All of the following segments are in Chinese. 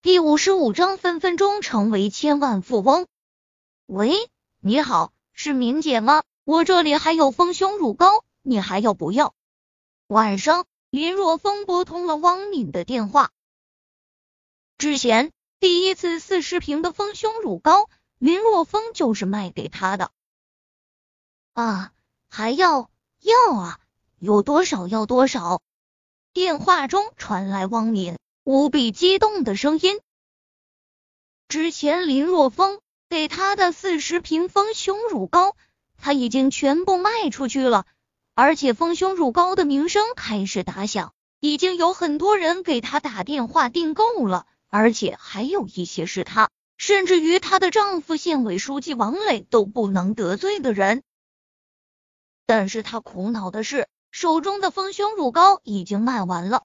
第五十五章分分钟成为千万富翁。喂，你好，是明姐吗？我这里还有丰胸乳膏，你还要不要？晚上，林若风拨通了汪敏的电话。之前第一次四十瓶的丰胸乳膏，林若风就是卖给他的。啊，还要要啊？有多少要多少？电话中传来汪敏。无比激动的声音。之前林若风给他的四十瓶丰胸乳膏，他已经全部卖出去了，而且丰胸乳膏的名声开始打响，已经有很多人给他打电话订购了，而且还有一些是他，甚至于她的丈夫县委书记王磊都不能得罪的人。但是他苦恼的是，手中的丰胸乳膏已经卖完了。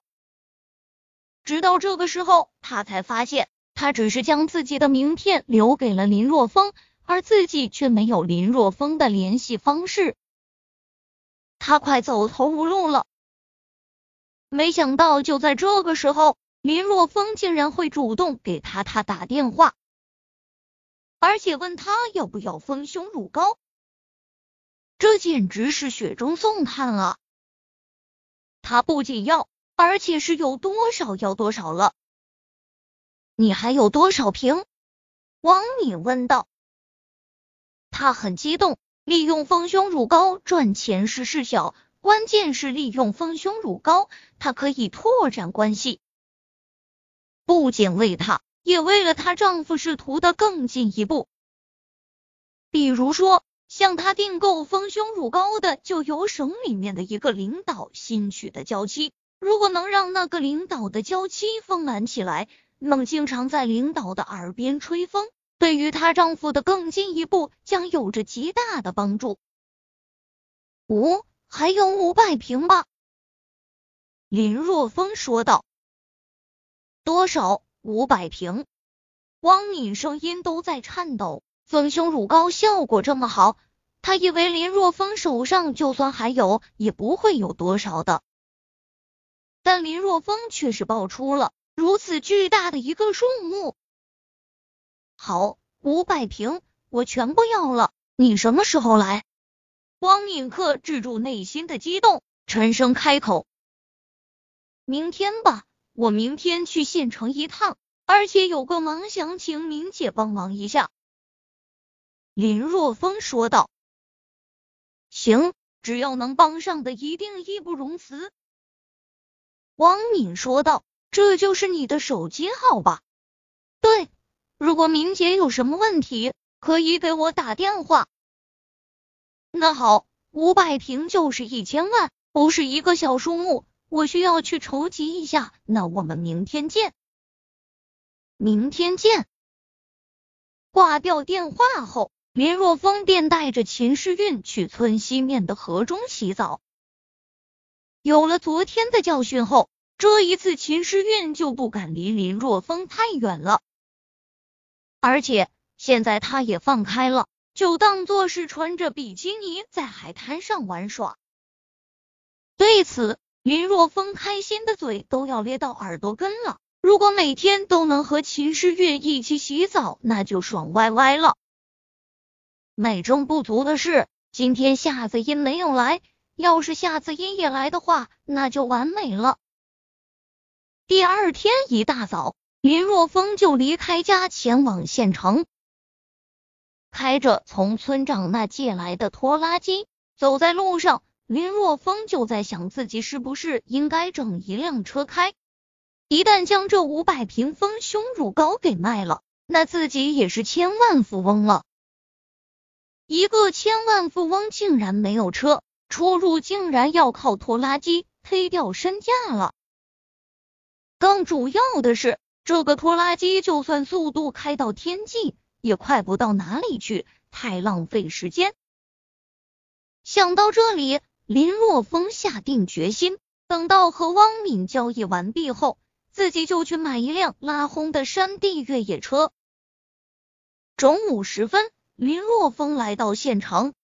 直到这个时候，他才发现，他只是将自己的名片留给了林若风，而自己却没有林若风的联系方式。他快走投无路了。没想到，就在这个时候，林若风竟然会主动给他他打电话，而且问他要不要丰胸乳膏，这简直是雪中送炭啊！他不仅要。而且是有多少要多少了？你还有多少瓶？王敏问道。他很激动，利用丰胸乳膏赚钱是事小，关键是利用丰胸乳膏，他可以拓展关系，不仅为他，也为了她丈夫仕途的更进一步。比如说，向他订购丰胸乳膏的，就有省里面的一个领导新娶的娇妻。如果能让那个领导的娇妻丰满起来，能经常在领导的耳边吹风，对于她丈夫的更进一步将有着极大的帮助。五还有五百瓶吧，林若风说道。多少？五百瓶？汪敏声音都在颤抖。丰胸乳膏效果这么好，她以为林若风手上就算还有，也不会有多少的。但林若风却是爆出了如此巨大的一个数目。好，五百瓶，我全部要了。你什么时候来？汪敏克制住内心的激动，沉声开口：“明天吧，我明天去县城一趟，而且有个忙想请明姐帮忙一下。”林若风说道：“行，只要能帮上的，一定义不容辞。”汪敏说道：“这就是你的手机号吧？对，如果明姐有什么问题，可以给我打电话。那好，五百瓶就是一千万，不是一个小数目，我需要去筹集一下。那我们明天见。明天见。”挂掉电话后，林若风便带着秦诗韵去村西面的河中洗澡。有了昨天的教训后，这一次秦诗韵就不敢离林若风太远了。而且现在他也放开了，就当做是穿着比基尼在海滩上玩耍。对此，林若风开心的嘴都要咧到耳朵根了。如果每天都能和秦诗韵一起洗澡，那就爽歪歪了。美中不足的是，今天夏子音没有来。要是下次阴也来的话，那就完美了。第二天一大早，林若风就离开家前往县城，开着从村长那借来的拖拉机。走在路上，林若风就在想，自己是不是应该整一辆车开？一旦将这五百平丰胸乳膏给卖了，那自己也是千万富翁了。一个千万富翁竟然没有车。出入竟然要靠拖拉机推掉身价了。更主要的是，这个拖拉机就算速度开到天际，也快不到哪里去，太浪费时间。想到这里，林若风下定决心，等到和汪敏交易完毕后，自己就去买一辆拉轰的山地越野车。中午时分，林若风来到县城。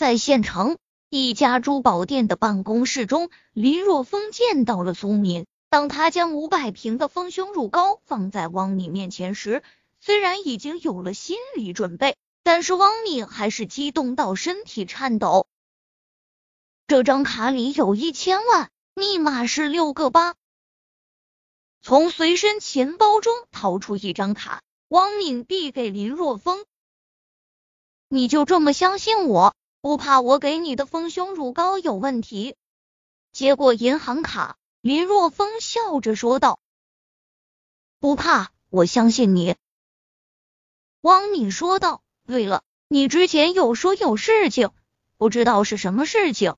在县城一家珠宝店的办公室中，林若风见到了苏敏。当他将五百瓶的丰胸乳膏放在汪敏面前时，虽然已经有了心理准备，但是汪敏还是激动到身体颤抖。这张卡里有一千万，密码是六个八。从随身钱包中掏出一张卡，汪敏递给林若风：“你就这么相信我，不怕我给你的丰胸乳膏有问题？”接过银行卡。林若风笑着说道：“不怕，我相信你。”汪敏说道：“对了，你之前有说有事情，不知道是什么事情？”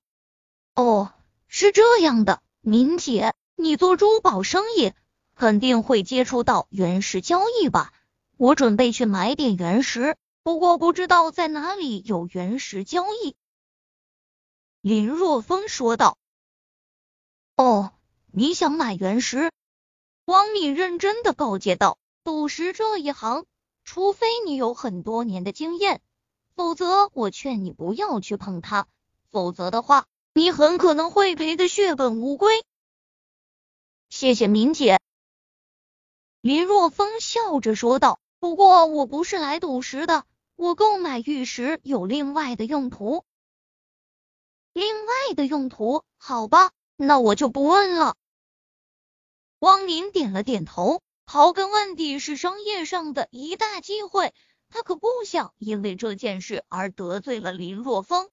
哦，是这样的，敏姐，你做珠宝生意肯定会接触到原石交易吧？我准备去买点原石，不过不知道在哪里有原石交易。”林若风说道：“哦。”你想买原石？汪敏认真的告诫道：“赌石这一行，除非你有很多年的经验，否则我劝你不要去碰它。否则的话，你很可能会赔的血本无归。”谢谢敏姐。林若风笑着说道：“不过我不是来赌石的，我购买玉石有另外的用途。另外的用途？好吧，那我就不问了。”汪林点了点头，刨根问底是商业上的一大机会，他可不想因为这件事而得罪了林若风。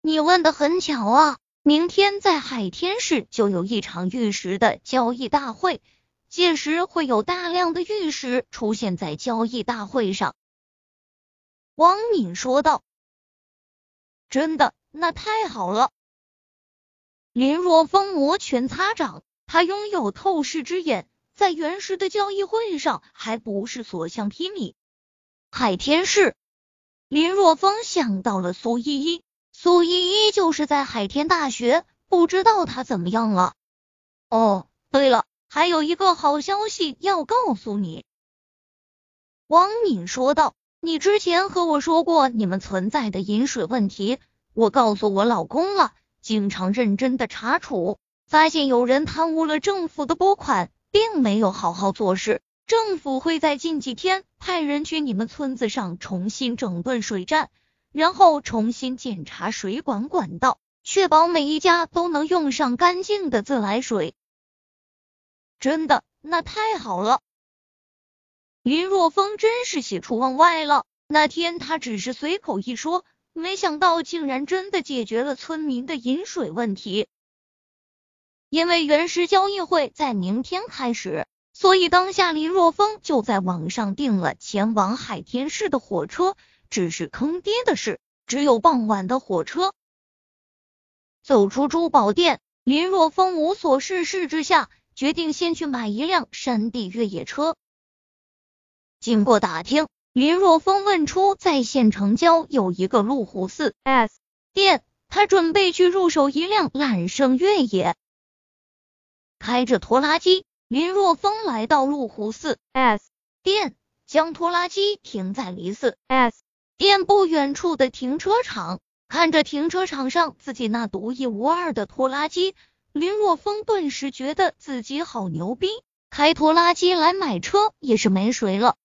你问的很巧啊，明天在海天市就有一场玉石的交易大会，届时会有大量的玉石出现在交易大会上。汪敏说道：“真的，那太好了。”林若风摩拳擦掌。他拥有透视之眼，在原石的交易会上还不是所向披靡。海天市，林若风想到了苏依依，苏依依就是在海天大学，不知道她怎么样了。哦，对了，还有一个好消息要告诉你。汪敏说道：“你之前和我说过你们存在的饮水问题，我告诉我老公了，经常认真的查处。”发现有人贪污了政府的拨款，并没有好好做事。政府会在近几天派人去你们村子上重新整顿水站，然后重新检查水管管道，确保每一家都能用上干净的自来水。真的，那太好了！林若风真是喜出望外了。那天他只是随口一说，没想到竟然真的解决了村民的饮水问题。因为原石交易会在明天开始，所以当下林若风就在网上订了前往海天市的火车。只是坑爹的是，只有傍晚的火车。走出珠宝店，林若风无所事事之下，决定先去买一辆山地越野车。经过打听，林若风问出在县城郊有一个路虎四 S 店，他准备去入手一辆揽胜越野。开着拖拉机，林若风来到路虎四 S 店，将拖拉机停在离四 S 店不远处的停车场。看着停车场上自己那独一无二的拖拉机，林若风顿时觉得自己好牛逼，开拖拉机来买车也是没谁了。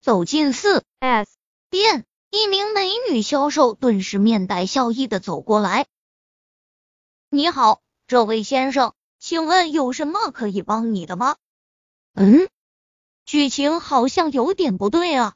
走进四 S 店，一名美女销售顿时面带笑意的走过来：“你好，这位先生。”请问有什么可以帮你的吗？嗯，剧情好像有点不对啊。